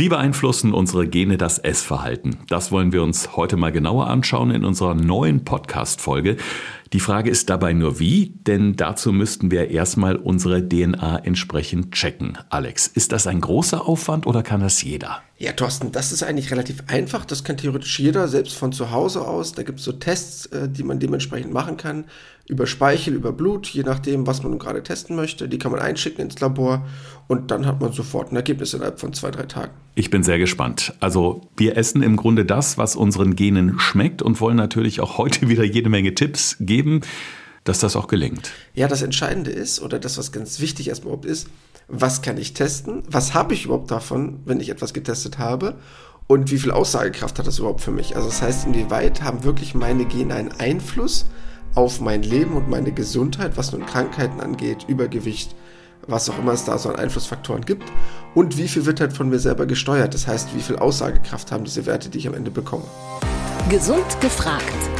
Wie beeinflussen unsere Gene das Essverhalten? Das wollen wir uns heute mal genauer anschauen in unserer neuen Podcast-Folge. Die Frage ist dabei nur wie, denn dazu müssten wir erstmal unsere DNA entsprechend checken. Alex, ist das ein großer Aufwand oder kann das jeder? Ja, Thorsten, das ist eigentlich relativ einfach. Das kann theoretisch jeder, selbst von zu Hause aus. Da gibt es so Tests, äh, die man dementsprechend machen kann. Über Speichel, über Blut, je nachdem, was man gerade testen möchte. Die kann man einschicken ins Labor und dann hat man sofort ein Ergebnis innerhalb von zwei, drei Tagen. Ich bin sehr gespannt. Also wir essen im Grunde das, was unseren Genen schmeckt und wollen natürlich auch heute wieder jede Menge Tipps geben, dass das auch gelingt. Ja, das Entscheidende ist, oder das, was ganz wichtig erstmal ist, was kann ich testen? Was habe ich überhaupt davon, wenn ich etwas getestet habe? Und wie viel Aussagekraft hat das überhaupt für mich? Also das heißt, inwieweit haben wirklich meine Gene einen Einfluss auf mein Leben und meine Gesundheit, was nun Krankheiten angeht, Übergewicht, was auch immer es da so an Einflussfaktoren gibt. Und wie viel wird halt von mir selber gesteuert? Das heißt, wie viel Aussagekraft haben diese Werte, die ich am Ende bekomme? Gesund gefragt.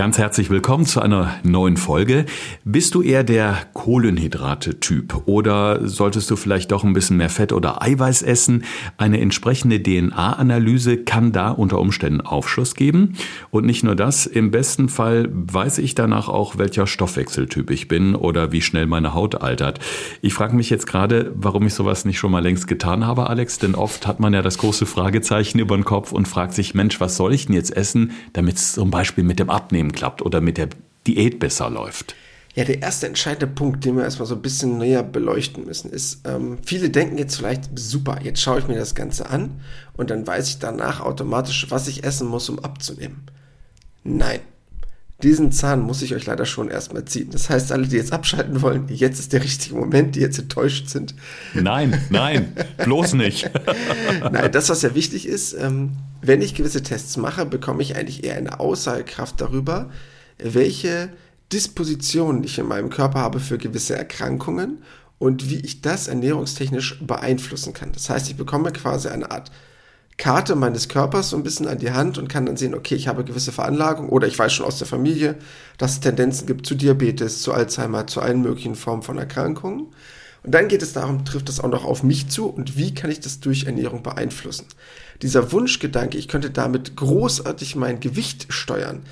Ganz herzlich willkommen zu einer neuen Folge. Bist du eher der Kohlenhydrate-Typ oder solltest du vielleicht doch ein bisschen mehr Fett oder Eiweiß essen? Eine entsprechende DNA-Analyse kann da unter Umständen Aufschluss geben. Und nicht nur das, im besten Fall weiß ich danach auch, welcher Stoffwechseltyp ich bin oder wie schnell meine Haut altert. Ich frage mich jetzt gerade, warum ich sowas nicht schon mal längst getan habe, Alex, denn oft hat man ja das große Fragezeichen über den Kopf und fragt sich, Mensch, was soll ich denn jetzt essen, damit es zum Beispiel mit dem Abnehmen Training klappt oder mit der Diät besser läuft? Ja, der erste entscheidende Punkt, den wir erstmal so ein bisschen näher beleuchten müssen, ist, ähm, viele denken jetzt vielleicht, super, jetzt schaue ich mir das Ganze an und dann weiß ich danach automatisch, was ich essen muss, um abzunehmen. Nein. Diesen Zahn muss ich euch leider schon erstmal ziehen. Das heißt, alle, die jetzt abschalten wollen, jetzt ist der richtige Moment, die jetzt enttäuscht sind. Nein, nein, bloß nicht. nein, das, was ja wichtig ist, ähm, wenn ich gewisse Tests mache, bekomme ich eigentlich eher eine Aussagekraft darüber, welche Dispositionen ich in meinem Körper habe für gewisse Erkrankungen und wie ich das ernährungstechnisch beeinflussen kann. Das heißt, ich bekomme quasi eine Art Karte meines Körpers so ein bisschen an die Hand und kann dann sehen, okay, ich habe gewisse Veranlagung oder ich weiß schon aus der Familie, dass es Tendenzen gibt zu Diabetes, zu Alzheimer, zu allen möglichen Formen von Erkrankungen. Und dann geht es darum, trifft das auch noch auf mich zu und wie kann ich das durch Ernährung beeinflussen? Dieser Wunschgedanke, ich könnte damit großartig mein Gewicht steuern,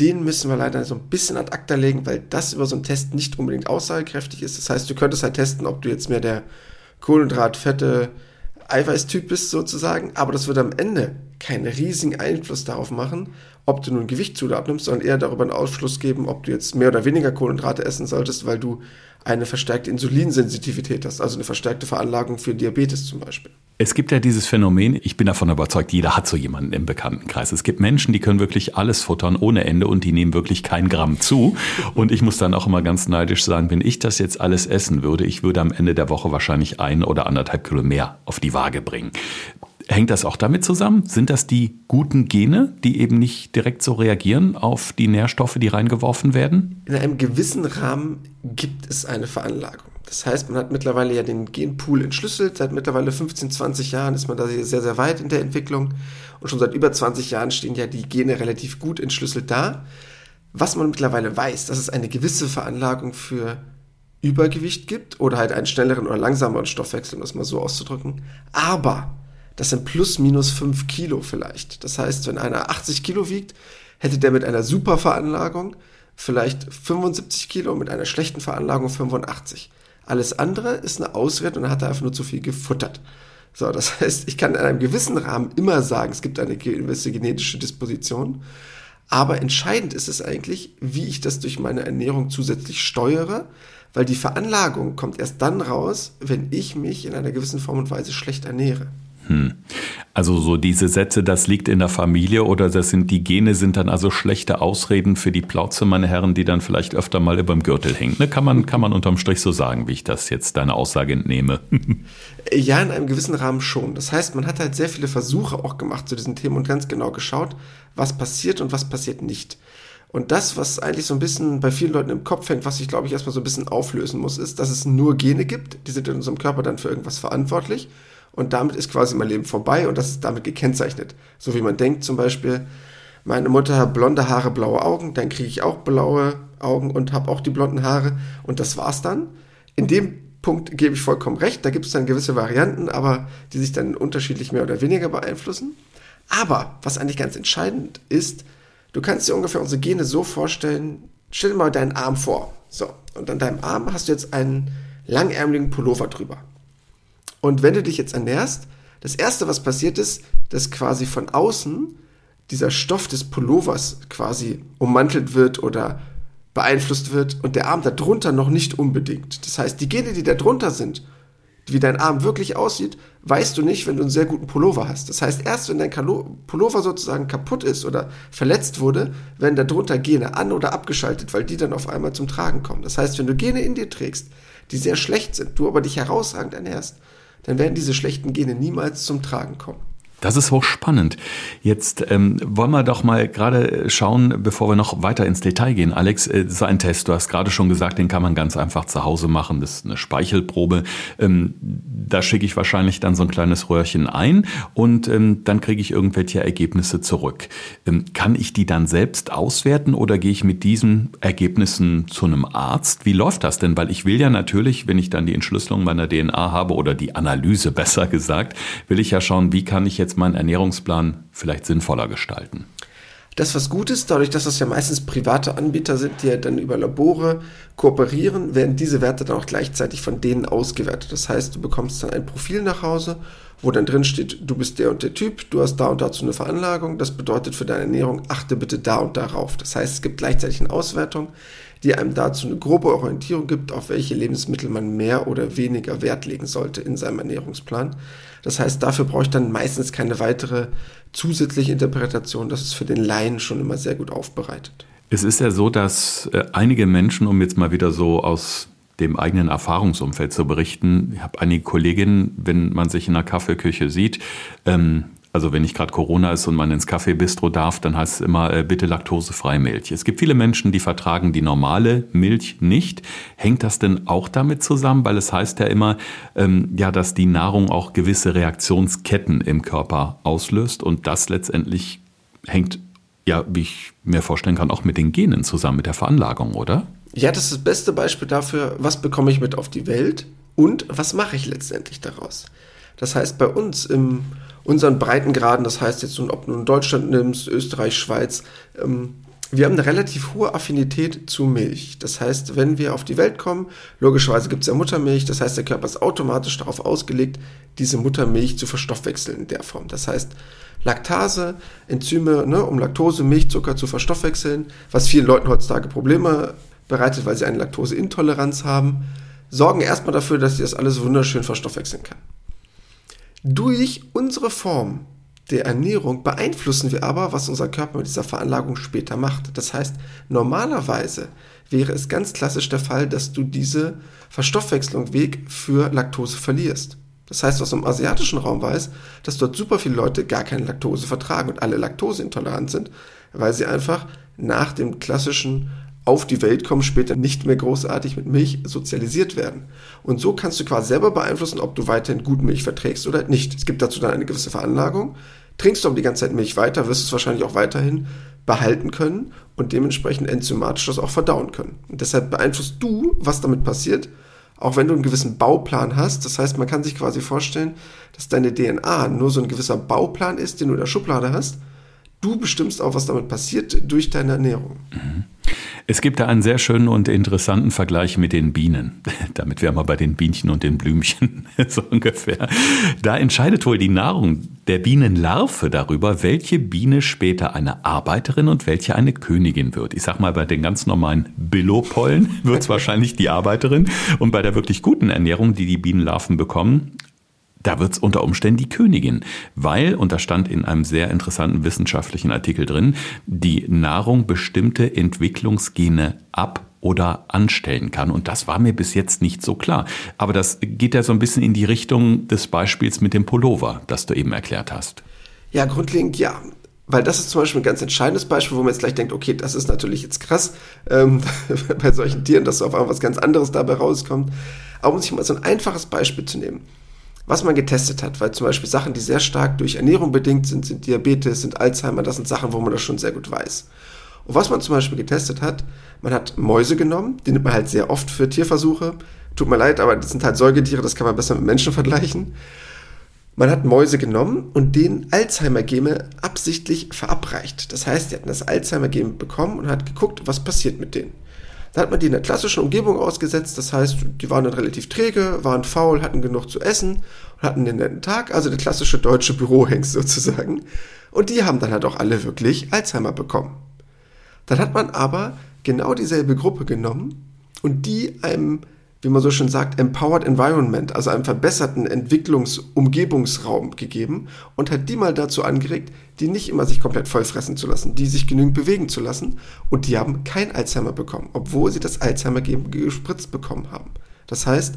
den müssen wir leider so ein bisschen ad acta legen, weil das über so einen Test nicht unbedingt aussagekräftig ist. Das heißt, du könntest halt testen, ob du jetzt mehr der Kohlenhydrat, Fette, Eiweißtyp bist sozusagen, aber das wird am Ende keinen riesigen Einfluss darauf machen, ob du nun Gewicht zu abnimmst, sondern eher darüber einen Ausschluss geben, ob du jetzt mehr oder weniger Kohlenhydrate essen solltest, weil du eine verstärkte Insulinsensitivität hast, also eine verstärkte Veranlagung für Diabetes zum Beispiel. Es gibt ja dieses Phänomen, ich bin davon überzeugt, jeder hat so jemanden im Bekanntenkreis. Es gibt Menschen, die können wirklich alles futtern ohne Ende und die nehmen wirklich kein Gramm zu. Und ich muss dann auch immer ganz neidisch sagen, wenn ich das jetzt alles essen würde, ich würde am Ende der Woche wahrscheinlich ein oder anderthalb Kilo mehr auf die Waage bringen. Hängt das auch damit zusammen? Sind das die guten Gene, die eben nicht direkt so reagieren auf die Nährstoffe, die reingeworfen werden? In einem gewissen Rahmen gibt es eine Veranlagung. Das heißt, man hat mittlerweile ja den Genpool entschlüsselt. Seit mittlerweile 15, 20 Jahren ist man da sehr, sehr weit in der Entwicklung. Und schon seit über 20 Jahren stehen ja die Gene relativ gut entschlüsselt da. Was man mittlerweile weiß, dass es eine gewisse Veranlagung für Übergewicht gibt oder halt einen schnelleren oder langsameren Stoffwechsel, um das mal so auszudrücken. Aber das sind plus minus 5 Kilo vielleicht. Das heißt, wenn einer 80 Kilo wiegt, hätte der mit einer super Veranlagung vielleicht 75 Kilo, mit einer schlechten Veranlagung 85. Alles andere ist eine Ausrede und er hat einfach nur zu viel gefuttert. So, das heißt, ich kann in einem gewissen Rahmen immer sagen, es gibt eine gewisse genetische Disposition. Aber entscheidend ist es eigentlich, wie ich das durch meine Ernährung zusätzlich steuere, weil die Veranlagung kommt erst dann raus, wenn ich mich in einer gewissen Form und Weise schlecht ernähre. Hm. Also so diese Sätze, das liegt in der Familie oder das sind die Gene, sind dann also schlechte Ausreden für die Plauze, meine Herren, die dann vielleicht öfter mal über dem Gürtel hängen. Ne? Kann, man, kann man unterm Strich so sagen, wie ich das jetzt deine Aussage entnehme. ja, in einem gewissen Rahmen schon. Das heißt, man hat halt sehr viele Versuche auch gemacht zu diesen Themen und ganz genau geschaut, was passiert und was passiert nicht. Und das, was eigentlich so ein bisschen bei vielen Leuten im Kopf hängt, was ich glaube ich erstmal so ein bisschen auflösen muss, ist, dass es nur Gene gibt, die sind in unserem Körper dann für irgendwas verantwortlich und damit ist quasi mein Leben vorbei und das ist damit gekennzeichnet. So wie man denkt zum Beispiel, meine Mutter hat blonde Haare, blaue Augen, dann kriege ich auch blaue Augen und habe auch die blonden Haare und das war's dann. In dem Punkt gebe ich vollkommen recht, da gibt es dann gewisse Varianten, aber die sich dann unterschiedlich mehr oder weniger beeinflussen. Aber was eigentlich ganz entscheidend ist, du kannst dir ungefähr unsere Gene so vorstellen, stell dir mal deinen Arm vor. So, und an deinem Arm hast du jetzt einen langärmeligen Pullover drüber. Und wenn du dich jetzt ernährst, das erste, was passiert ist, dass quasi von außen dieser Stoff des Pullovers quasi ummantelt wird oder beeinflusst wird und der Arm darunter noch nicht unbedingt. Das heißt, die Gene, die da drunter sind, wie dein Arm wirklich aussieht, weißt du nicht, wenn du einen sehr guten Pullover hast. Das heißt, erst wenn dein Pullover sozusagen kaputt ist oder verletzt wurde, werden darunter Gene an- oder abgeschaltet, weil die dann auf einmal zum Tragen kommen. Das heißt, wenn du Gene in dir trägst, die sehr schlecht sind, du aber dich herausragend ernährst, dann werden diese schlechten Gene niemals zum Tragen kommen. Das ist hochspannend. Jetzt ähm, wollen wir doch mal gerade schauen, bevor wir noch weiter ins Detail gehen. Alex, äh, so ein Test, du hast gerade schon gesagt, den kann man ganz einfach zu Hause machen. Das ist eine Speichelprobe. Ähm, da schicke ich wahrscheinlich dann so ein kleines Röhrchen ein und ähm, dann kriege ich irgendwelche Ergebnisse zurück. Ähm, kann ich die dann selbst auswerten oder gehe ich mit diesen Ergebnissen zu einem Arzt? Wie läuft das denn? Weil ich will ja natürlich, wenn ich dann die Entschlüsselung meiner DNA habe oder die Analyse besser gesagt, will ich ja schauen, wie kann ich jetzt jetzt meinen Ernährungsplan vielleicht sinnvoller gestalten? Das, was gut ist, dadurch, dass das ja meistens private Anbieter sind, die ja dann über Labore kooperieren, werden diese Werte dann auch gleichzeitig von denen ausgewertet. Das heißt, du bekommst dann ein Profil nach Hause, wo dann drin steht, du bist der und der Typ, du hast da und dazu eine Veranlagung. Das bedeutet für deine Ernährung, achte bitte da und darauf. Das heißt, es gibt gleichzeitig eine Auswertung, die einem dazu eine grobe Orientierung gibt, auf welche Lebensmittel man mehr oder weniger Wert legen sollte in seinem Ernährungsplan. Das heißt, dafür brauche ich dann meistens keine weitere zusätzliche Interpretation. Das ist für den Laien schon immer sehr gut aufbereitet. Es ist ja so, dass äh, einige Menschen, um jetzt mal wieder so aus dem eigenen Erfahrungsumfeld zu berichten. Ich habe einige Kolleginnen, wenn man sich in der Kaffeeküche sieht, ähm, also wenn nicht gerade Corona ist und man ins Kaffeebistro darf, dann heißt es immer äh, bitte laktosefreie Milch. Es gibt viele Menschen, die vertragen die normale Milch nicht. Hängt das denn auch damit zusammen? Weil es heißt ja immer, ähm, ja, dass die Nahrung auch gewisse Reaktionsketten im Körper auslöst und das letztendlich hängt, ja, wie ich mir vorstellen kann, auch mit den Genen zusammen, mit der Veranlagung, oder? Ja, das ist das beste Beispiel dafür, was bekomme ich mit auf die Welt und was mache ich letztendlich daraus. Das heißt, bei uns im unseren Breitengraden, das heißt jetzt, ob du Deutschland nimmst, Österreich, Schweiz, ähm, wir haben eine relativ hohe Affinität zu Milch. Das heißt, wenn wir auf die Welt kommen, logischerweise gibt es ja Muttermilch, das heißt, der Körper ist automatisch darauf ausgelegt, diese Muttermilch zu verstoffwechseln in der Form. Das heißt, Laktase, Enzyme, ne, um Laktose, Milchzucker zu verstoffwechseln, was vielen Leuten heutzutage Probleme bereitet, weil sie eine Laktoseintoleranz haben, sorgen erstmal dafür, dass sie das alles wunderschön verstoffwechseln kann. Durch unsere Form der Ernährung beeinflussen wir aber, was unser Körper mit dieser Veranlagung später macht. Das heißt, normalerweise wäre es ganz klassisch der Fall, dass du diese Verstoffwechslungsweg für Laktose verlierst. Das heißt, aus dem asiatischen Raum weiß, dass dort super viele Leute gar keine Laktose vertragen und alle laktoseintolerant sind, weil sie einfach nach dem klassischen auf die Welt kommen, später nicht mehr großartig mit Milch sozialisiert werden. Und so kannst du quasi selber beeinflussen, ob du weiterhin gut Milch verträgst oder nicht. Es gibt dazu dann eine gewisse Veranlagung. Trinkst du aber die ganze Zeit Milch weiter, wirst du es wahrscheinlich auch weiterhin behalten können und dementsprechend enzymatisch das auch verdauen können. Und deshalb beeinflusst du, was damit passiert, auch wenn du einen gewissen Bauplan hast. Das heißt, man kann sich quasi vorstellen, dass deine DNA nur so ein gewisser Bauplan ist, den du in der Schublade hast. Du bestimmst auch, was damit passiert durch deine Ernährung. Mhm. Es gibt da einen sehr schönen und interessanten Vergleich mit den Bienen. Damit wären wir bei den Bienchen und den Blümchen so ungefähr. Da entscheidet wohl die Nahrung der Bienenlarve darüber, welche Biene später eine Arbeiterin und welche eine Königin wird. Ich sag mal, bei den ganz normalen Billopollen wird es wahrscheinlich die Arbeiterin und bei der wirklich guten Ernährung, die die Bienenlarven bekommen, da wird's unter Umständen die Königin, weil, und da stand in einem sehr interessanten wissenschaftlichen Artikel drin, die Nahrung bestimmte Entwicklungsgene ab oder anstellen kann. Und das war mir bis jetzt nicht so klar. Aber das geht ja so ein bisschen in die Richtung des Beispiels mit dem Pullover, das du eben erklärt hast. Ja, grundlegend ja. Weil das ist zum Beispiel ein ganz entscheidendes Beispiel, wo man jetzt gleich denkt, okay, das ist natürlich jetzt krass ähm, bei solchen Tieren, dass auf einmal was ganz anderes dabei rauskommt. Aber um sich mal so ein einfaches Beispiel zu nehmen. Was man getestet hat, weil zum Beispiel Sachen, die sehr stark durch Ernährung bedingt sind, sind Diabetes, sind Alzheimer, das sind Sachen, wo man das schon sehr gut weiß. Und was man zum Beispiel getestet hat, man hat Mäuse genommen, die nimmt man halt sehr oft für Tierversuche. Tut mir leid, aber das sind halt Säugetiere, das kann man besser mit Menschen vergleichen. Man hat Mäuse genommen und denen Alzheimer-Gene absichtlich verabreicht. Das heißt, die hatten das Alzheimer-Gen bekommen und hat geguckt, was passiert mit denen. Da hat man die in der klassischen Umgebung ausgesetzt, das heißt, die waren dann relativ träge, waren faul, hatten genug zu essen und hatten einen netten Tag, also der klassische deutsche Bürohengst sozusagen. Und die haben dann halt auch alle wirklich Alzheimer bekommen. Dann hat man aber genau dieselbe Gruppe genommen und die einem wie man so schön sagt, Empowered Environment, also einem verbesserten Entwicklungsumgebungsraum gegeben und hat die mal dazu angeregt, die nicht immer sich komplett vollfressen zu lassen, die sich genügend bewegen zu lassen und die haben kein Alzheimer bekommen, obwohl sie das Alzheimer-Gen gespritzt bekommen haben. Das heißt,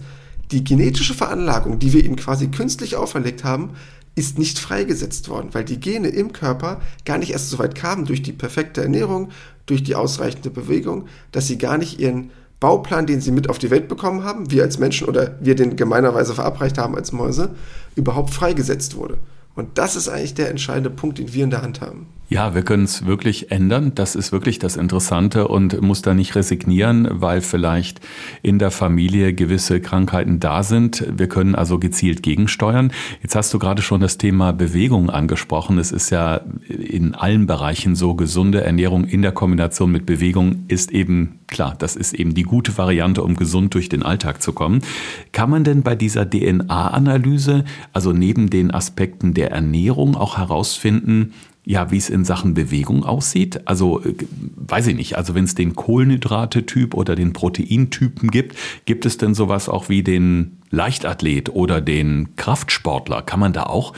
die genetische Veranlagung, die wir ihnen quasi künstlich auferlegt haben, ist nicht freigesetzt worden, weil die Gene im Körper gar nicht erst so weit kamen durch die perfekte Ernährung, durch die ausreichende Bewegung, dass sie gar nicht ihren Bauplan, den sie mit auf die Welt bekommen haben, wir als Menschen oder wir den gemeinerweise verabreicht haben als Mäuse, überhaupt freigesetzt wurde. Und das ist eigentlich der entscheidende Punkt, den wir in der Hand haben. Ja, wir können es wirklich ändern. Das ist wirklich das Interessante und muss da nicht resignieren, weil vielleicht in der Familie gewisse Krankheiten da sind. Wir können also gezielt gegensteuern. Jetzt hast du gerade schon das Thema Bewegung angesprochen. Es ist ja in allen Bereichen so, gesunde Ernährung in der Kombination mit Bewegung ist eben klar, das ist eben die gute Variante, um gesund durch den Alltag zu kommen. Kann man denn bei dieser DNA-Analyse, also neben den Aspekten der Ernährung, auch herausfinden, ja, wie es in Sachen Bewegung aussieht. Also äh, weiß ich nicht, also wenn es den Kohlenhydrate-Typ oder den Proteintypen gibt, gibt es denn sowas auch wie den Leichtathlet oder den Kraftsportler? Kann man da auch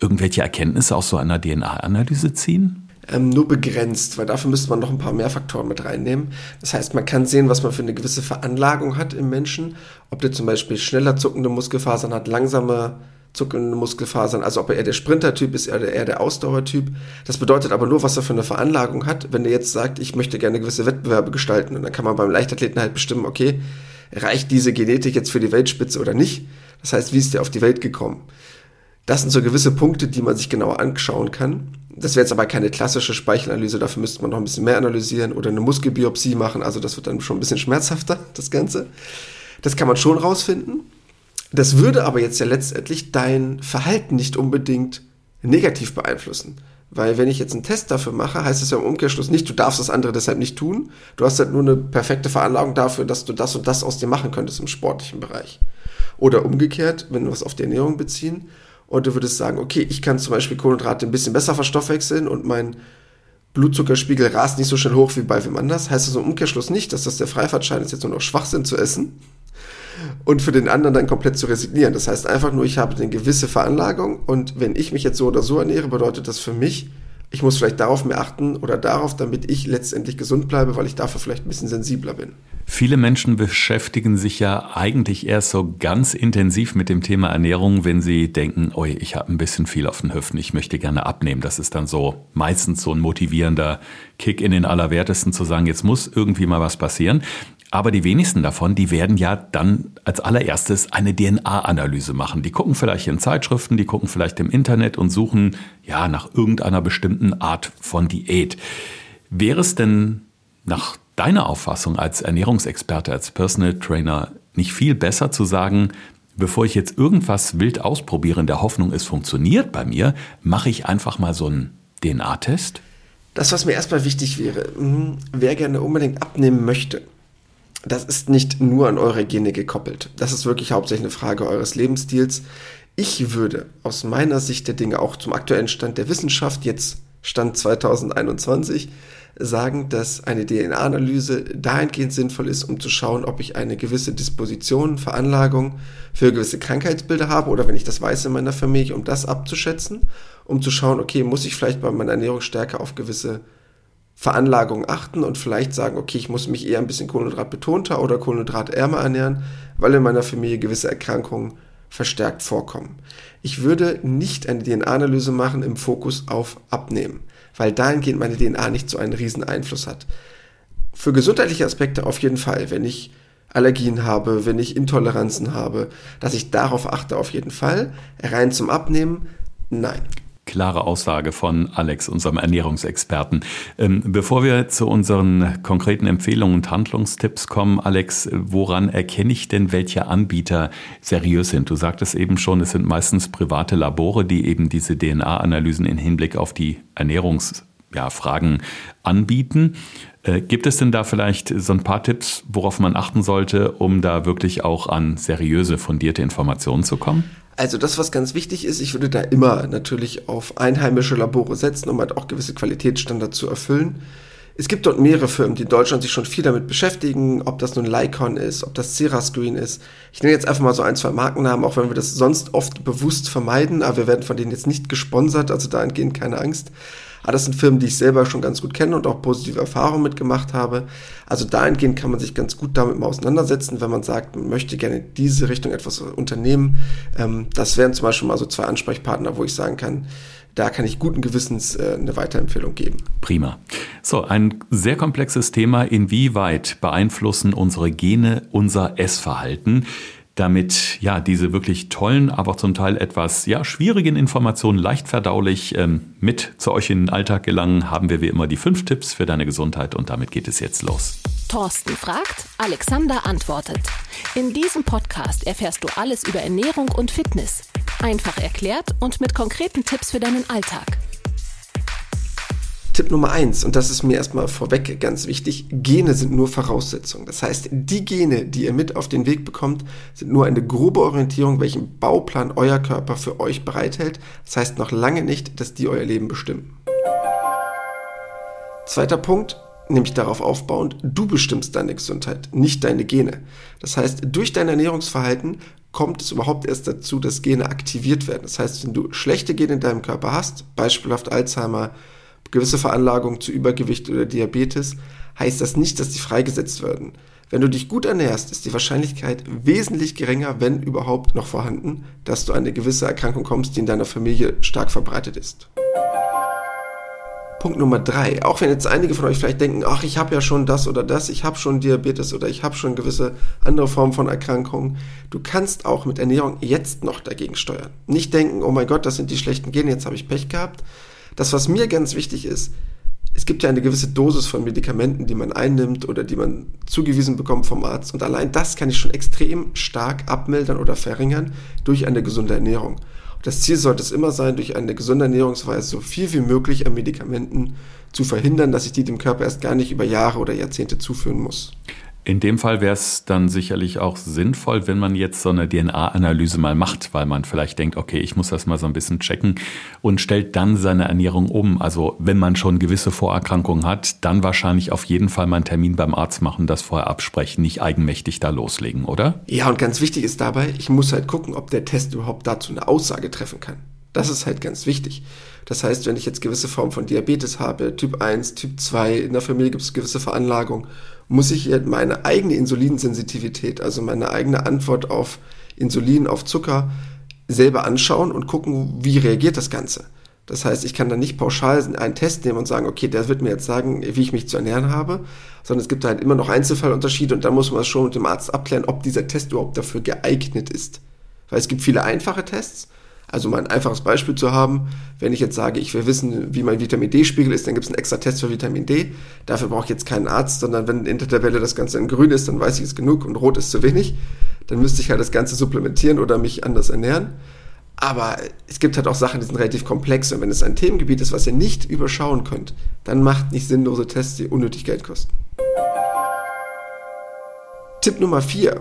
irgendwelche Erkenntnisse aus so einer DNA-Analyse ziehen? Ähm, nur begrenzt, weil dafür müsste man noch ein paar mehr Faktoren mit reinnehmen. Das heißt, man kann sehen, was man für eine gewisse Veranlagung hat im Menschen, ob der zum Beispiel schneller zuckende Muskelfasern hat, langsame zuckende Muskelfasern, also ob er eher der Sprintertyp ist, eher der, eher der Ausdauertyp. Das bedeutet aber nur, was er für eine Veranlagung hat. Wenn er jetzt sagt, ich möchte gerne gewisse Wettbewerbe gestalten, und dann kann man beim Leichtathleten halt bestimmen, okay, reicht diese Genetik jetzt für die Weltspitze oder nicht? Das heißt, wie ist der auf die Welt gekommen? Das sind so gewisse Punkte, die man sich genauer anschauen kann. Das wäre jetzt aber keine klassische Speichelanalyse, dafür müsste man noch ein bisschen mehr analysieren oder eine Muskelbiopsie machen, also das wird dann schon ein bisschen schmerzhafter, das Ganze. Das kann man schon rausfinden. Das würde aber jetzt ja letztendlich dein Verhalten nicht unbedingt negativ beeinflussen. Weil wenn ich jetzt einen Test dafür mache, heißt es ja im Umkehrschluss nicht, du darfst das andere deshalb nicht tun. Du hast halt nur eine perfekte Veranlagung dafür, dass du das und das aus dir machen könntest im sportlichen Bereich. Oder umgekehrt, wenn wir was auf die Ernährung beziehen und du würdest sagen, okay, ich kann zum Beispiel Kohlenhydrate ein bisschen besser verstoffwechseln und mein Blutzuckerspiegel rast nicht so schnell hoch wie bei wem anders, heißt das im Umkehrschluss nicht, dass das der Freifahrtschein ist, jetzt nur noch Schwachsinn zu essen, und für den anderen dann komplett zu resignieren. Das heißt einfach nur, ich habe eine gewisse Veranlagung und wenn ich mich jetzt so oder so ernähre, bedeutet das für mich, ich muss vielleicht darauf mehr achten oder darauf, damit ich letztendlich gesund bleibe, weil ich dafür vielleicht ein bisschen sensibler bin. Viele Menschen beschäftigen sich ja eigentlich erst so ganz intensiv mit dem Thema Ernährung, wenn sie denken, oi, ich habe ein bisschen viel auf den Hüften, ich möchte gerne abnehmen. Das ist dann so meistens so ein motivierender Kick in den Allerwertesten zu sagen, jetzt muss irgendwie mal was passieren. Aber die wenigsten davon, die werden ja dann als allererstes eine DNA-Analyse machen. Die gucken vielleicht in Zeitschriften, die gucken vielleicht im Internet und suchen ja nach irgendeiner bestimmten Art von Diät. Wäre es denn nach deiner Auffassung als Ernährungsexperte, als Personal Trainer nicht viel besser zu sagen, bevor ich jetzt irgendwas wild ausprobiere in der Hoffnung, es funktioniert bei mir, mache ich einfach mal so einen DNA-Test? Das, was mir erstmal wichtig wäre, hm, wer gerne unbedingt abnehmen möchte, das ist nicht nur an eure Gene gekoppelt. Das ist wirklich hauptsächlich eine Frage eures Lebensstils. Ich würde aus meiner Sicht der Dinge auch zum aktuellen Stand der Wissenschaft, jetzt Stand 2021, sagen, dass eine DNA-Analyse dahingehend sinnvoll ist, um zu schauen, ob ich eine gewisse Disposition, Veranlagung für gewisse Krankheitsbilder habe oder wenn ich das weiß in meiner Familie, um das abzuschätzen, um zu schauen, okay, muss ich vielleicht bei meiner Ernährung stärker auf gewisse Veranlagung achten und vielleicht sagen, okay, ich muss mich eher ein bisschen kohlenhydratbetonter oder kohlenhydratärmer ernähren, weil in meiner Familie gewisse Erkrankungen verstärkt vorkommen. Ich würde nicht eine DNA-Analyse machen im Fokus auf Abnehmen, weil dahingehend meine DNA nicht so einen riesen Einfluss hat. Für gesundheitliche Aspekte auf jeden Fall. Wenn ich Allergien habe, wenn ich Intoleranzen habe, dass ich darauf achte auf jeden Fall. Rein zum Abnehmen, nein klare Aussage von Alex, unserem Ernährungsexperten. Ähm, bevor wir zu unseren konkreten Empfehlungen und Handlungstipps kommen, Alex, woran erkenne ich denn, welche Anbieter seriös sind? Du sagtest eben schon, es sind meistens private Labore, die eben diese DNA-Analysen in Hinblick auf die Ernährungsfragen ja, anbieten. Äh, gibt es denn da vielleicht so ein paar Tipps, worauf man achten sollte, um da wirklich auch an seriöse, fundierte Informationen zu kommen? Also das, was ganz wichtig ist, ich würde da immer natürlich auf einheimische Labore setzen, um halt auch gewisse Qualitätsstandards zu erfüllen. Es gibt dort mehrere Firmen, die in Deutschland sich schon viel damit beschäftigen, ob das nun Lycon ist, ob das Cerascreen ist. Ich nenne jetzt einfach mal so ein, zwei Markennamen, auch wenn wir das sonst oft bewusst vermeiden, aber wir werden von denen jetzt nicht gesponsert, also dahingehend keine Angst. Aber das sind Firmen, die ich selber schon ganz gut kenne und auch positive Erfahrungen mitgemacht habe. Also dahingehend kann man sich ganz gut damit mal auseinandersetzen, wenn man sagt, man möchte gerne in diese Richtung etwas unternehmen. Ähm, das wären zum Beispiel mal so zwei Ansprechpartner, wo ich sagen kann, da kann ich guten Gewissens äh, eine Weiterempfehlung geben. Prima. So, ein sehr komplexes Thema. Inwieweit beeinflussen unsere Gene unser Essverhalten? Damit ja diese wirklich tollen, aber zum Teil etwas ja schwierigen Informationen leicht verdaulich ähm, mit zu euch in den Alltag gelangen, haben wir wie immer die fünf Tipps für deine Gesundheit und damit geht es jetzt los. Thorsten fragt, Alexander antwortet. In diesem Podcast erfährst du alles über Ernährung und Fitness. Einfach erklärt und mit konkreten Tipps für deinen Alltag. Tipp Nummer eins, und das ist mir erstmal vorweg ganz wichtig, Gene sind nur Voraussetzungen. Das heißt, die Gene, die ihr mit auf den Weg bekommt, sind nur eine grobe Orientierung, welchen Bauplan euer Körper für euch bereithält. Das heißt noch lange nicht, dass die euer Leben bestimmen. Zweiter Punkt, nämlich darauf aufbauend, du bestimmst deine Gesundheit, nicht deine Gene. Das heißt, durch dein Ernährungsverhalten kommt es überhaupt erst dazu, dass Gene aktiviert werden. Das heißt, wenn du schlechte Gene in deinem Körper hast, beispielhaft Alzheimer, gewisse Veranlagung zu Übergewicht oder Diabetes, heißt das nicht, dass die freigesetzt werden. Wenn du dich gut ernährst, ist die Wahrscheinlichkeit wesentlich geringer, wenn überhaupt noch vorhanden, dass du eine gewisse Erkrankung kommst, die in deiner Familie stark verbreitet ist. Punkt Nummer drei. Auch wenn jetzt einige von euch vielleicht denken, ach, ich habe ja schon das oder das, ich habe schon Diabetes oder ich habe schon gewisse andere Formen von Erkrankungen. Du kannst auch mit Ernährung jetzt noch dagegen steuern. Nicht denken, oh mein Gott, das sind die schlechten Gene, jetzt habe ich Pech gehabt, das, was mir ganz wichtig ist, es gibt ja eine gewisse Dosis von Medikamenten, die man einnimmt oder die man zugewiesen bekommt vom Arzt. Und allein das kann ich schon extrem stark abmildern oder verringern durch eine gesunde Ernährung. Und das Ziel sollte es immer sein, durch eine gesunde Ernährungsweise so viel wie möglich an Medikamenten zu verhindern, dass ich die dem Körper erst gar nicht über Jahre oder Jahrzehnte zuführen muss. In dem Fall wäre es dann sicherlich auch sinnvoll, wenn man jetzt so eine DNA-Analyse mal macht, weil man vielleicht denkt, okay, ich muss das mal so ein bisschen checken und stellt dann seine Ernährung um. Also wenn man schon gewisse Vorerkrankungen hat, dann wahrscheinlich auf jeden Fall mal einen Termin beim Arzt machen, das vorher absprechen, nicht eigenmächtig da loslegen, oder? Ja, und ganz wichtig ist dabei, ich muss halt gucken, ob der Test überhaupt dazu eine Aussage treffen kann. Das ist halt ganz wichtig. Das heißt, wenn ich jetzt gewisse Formen von Diabetes habe, Typ 1, Typ 2, in der Familie gibt es gewisse Veranlagungen, muss ich meine eigene Insulinsensitivität, also meine eigene Antwort auf Insulin, auf Zucker, selber anschauen und gucken, wie reagiert das Ganze. Das heißt, ich kann da nicht pauschal einen Test nehmen und sagen, okay, der wird mir jetzt sagen, wie ich mich zu ernähren habe, sondern es gibt halt immer noch Einzelfallunterschiede und da muss man schon mit dem Arzt abklären, ob dieser Test überhaupt dafür geeignet ist. Weil es gibt viele einfache Tests also mal ein einfaches Beispiel zu haben, wenn ich jetzt sage, ich will wissen, wie mein Vitamin D-Spiegel ist, dann gibt es einen extra Test für Vitamin D. Dafür brauche ich jetzt keinen Arzt, sondern wenn in der Tabelle das Ganze in grün ist, dann weiß ich es genug und rot ist zu wenig. Dann müsste ich halt das Ganze supplementieren oder mich anders ernähren. Aber es gibt halt auch Sachen, die sind relativ komplex und wenn es ein Themengebiet ist, was ihr nicht überschauen könnt, dann macht nicht sinnlose Tests, die unnötig Geld kosten. Tipp Nummer 4.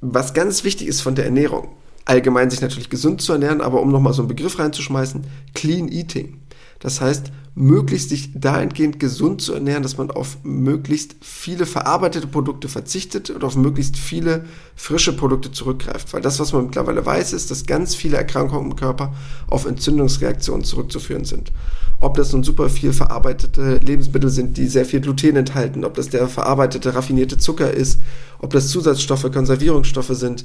Was ganz wichtig ist von der Ernährung allgemein sich natürlich gesund zu ernähren, aber um nochmal so einen Begriff reinzuschmeißen, Clean Eating. Das heißt, möglichst sich dahingehend gesund zu ernähren, dass man auf möglichst viele verarbeitete Produkte verzichtet und auf möglichst viele frische Produkte zurückgreift. Weil das, was man mittlerweile weiß, ist, dass ganz viele Erkrankungen im Körper auf Entzündungsreaktionen zurückzuführen sind. Ob das nun super viel verarbeitete Lebensmittel sind, die sehr viel Gluten enthalten, ob das der verarbeitete raffinierte Zucker ist, ob das Zusatzstoffe, Konservierungsstoffe sind,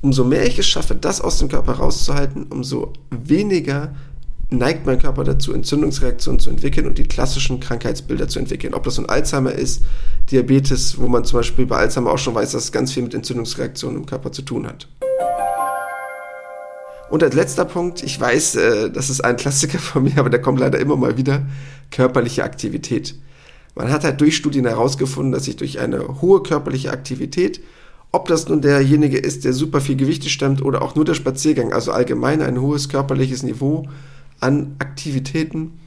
umso mehr ich es schaffe, das aus dem Körper rauszuhalten, umso weniger neigt mein Körper dazu, Entzündungsreaktionen zu entwickeln und die klassischen Krankheitsbilder zu entwickeln. Ob das nun Alzheimer ist, Diabetes, wo man zum Beispiel bei Alzheimer auch schon weiß, dass es ganz viel mit Entzündungsreaktionen im Körper zu tun hat. Und als letzter Punkt, ich weiß, äh, das ist ein Klassiker von mir, aber der kommt leider immer mal wieder, körperliche Aktivität. Man hat halt durch Studien herausgefunden, dass sich durch eine hohe körperliche Aktivität, ob das nun derjenige ist, der super viel Gewichte stemmt oder auch nur der Spaziergang, also allgemein ein hohes körperliches Niveau an Aktivitäten,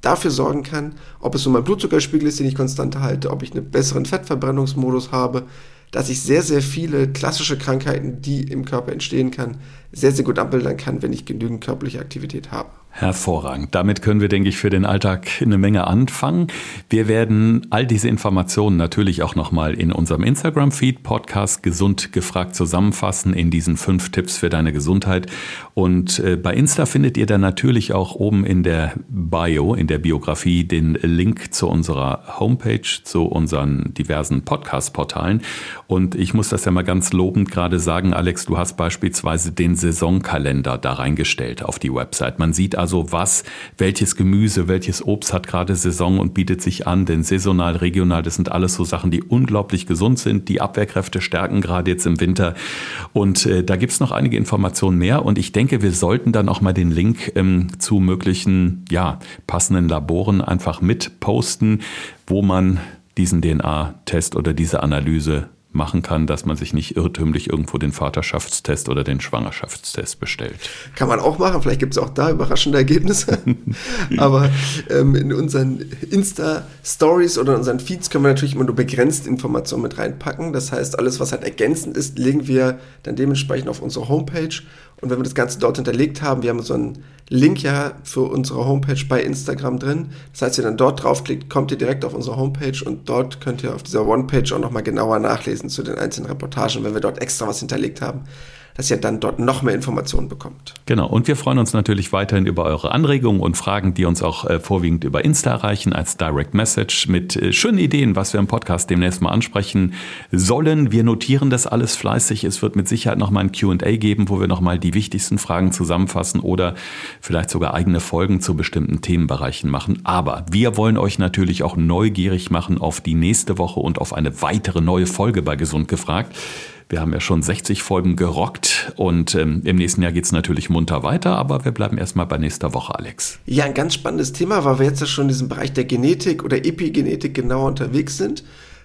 dafür sorgen kann, ob es so mein Blutzuckerspiegel ist, den ich konstant halte, ob ich einen besseren Fettverbrennungsmodus habe, dass ich sehr, sehr viele klassische Krankheiten, die im Körper entstehen kann, sehr, sehr gut abbilden kann, wenn ich genügend körperliche Aktivität habe. Hervorragend. Damit können wir, denke ich, für den Alltag eine Menge anfangen. Wir werden all diese Informationen natürlich auch nochmal in unserem Instagram-Feed Podcast Gesund gefragt zusammenfassen in diesen fünf Tipps für deine Gesundheit. Und äh, bei Insta findet ihr dann natürlich auch oben in der Bio, in der Biografie, den Link zu unserer Homepage, zu unseren diversen Podcast-Portalen. Und ich muss das ja mal ganz lobend gerade sagen, Alex, du hast beispielsweise den Saisonkalender da reingestellt auf die Website. Man sieht also, was, welches Gemüse, welches Obst hat gerade Saison und bietet sich an, denn saisonal, regional, das sind alles so Sachen, die unglaublich gesund sind, die Abwehrkräfte stärken, gerade jetzt im Winter. Und äh, da gibt's noch einige Informationen mehr. Und ich denke, wir sollten dann auch mal den Link ähm, zu möglichen, ja, passenden Laboren einfach mit posten, wo man diesen DNA-Test oder diese Analyse machen kann, dass man sich nicht irrtümlich irgendwo den Vaterschaftstest oder den Schwangerschaftstest bestellt. Kann man auch machen, vielleicht gibt es auch da überraschende Ergebnisse. Aber ähm, in unseren Insta-Stories oder in unseren Feeds können wir natürlich immer nur begrenzt Informationen mit reinpacken. Das heißt, alles, was halt ergänzend ist, legen wir dann dementsprechend auf unsere Homepage. Und wenn wir das Ganze dort hinterlegt haben, wir haben so einen Link ja für unsere Homepage bei Instagram drin. Das heißt, wenn ihr dann dort draufklickt, kommt ihr direkt auf unsere Homepage und dort könnt ihr auf dieser One-Page auch nochmal genauer nachlesen zu den einzelnen Reportagen, wenn wir dort extra was hinterlegt haben dass ihr dann dort noch mehr Informationen bekommt. Genau, und wir freuen uns natürlich weiterhin über eure Anregungen und Fragen, die uns auch äh, vorwiegend über Insta erreichen als Direct Message mit äh, schönen Ideen, was wir im Podcast demnächst mal ansprechen sollen. Wir notieren das alles fleißig. Es wird mit Sicherheit nochmal ein Q&A geben, wo wir nochmal die wichtigsten Fragen zusammenfassen oder vielleicht sogar eigene Folgen zu bestimmten Themenbereichen machen. Aber wir wollen euch natürlich auch neugierig machen auf die nächste Woche und auf eine weitere neue Folge bei Gesund gefragt. Wir haben ja schon 60 Folgen gerockt und ähm, im nächsten Jahr geht es natürlich munter weiter, aber wir bleiben erstmal bei nächster Woche, Alex. Ja, ein ganz spannendes Thema, weil wir jetzt ja schon in diesem Bereich der Genetik oder Epigenetik genauer unterwegs sind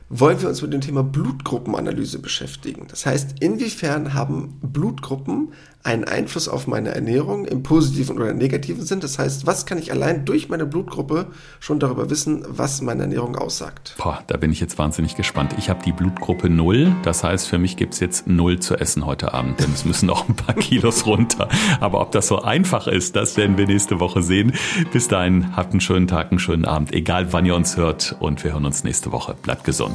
wollen wir uns mit dem Thema Blutgruppenanalyse beschäftigen. Das heißt, inwiefern haben Blutgruppen einen Einfluss auf meine Ernährung im positiven oder negativen Sinn? Das heißt, was kann ich allein durch meine Blutgruppe schon darüber wissen, was meine Ernährung aussagt? Boah, da bin ich jetzt wahnsinnig gespannt. Ich habe die Blutgruppe 0, das heißt, für mich gibt es jetzt 0 zu essen heute Abend, denn es müssen noch ein paar Kilos runter. Aber ob das so einfach ist, das werden wir nächste Woche sehen. Bis dahin, habt einen schönen Tag, einen schönen Abend, egal wann ihr uns hört und wir hören uns nächste Woche. Bleibt gesund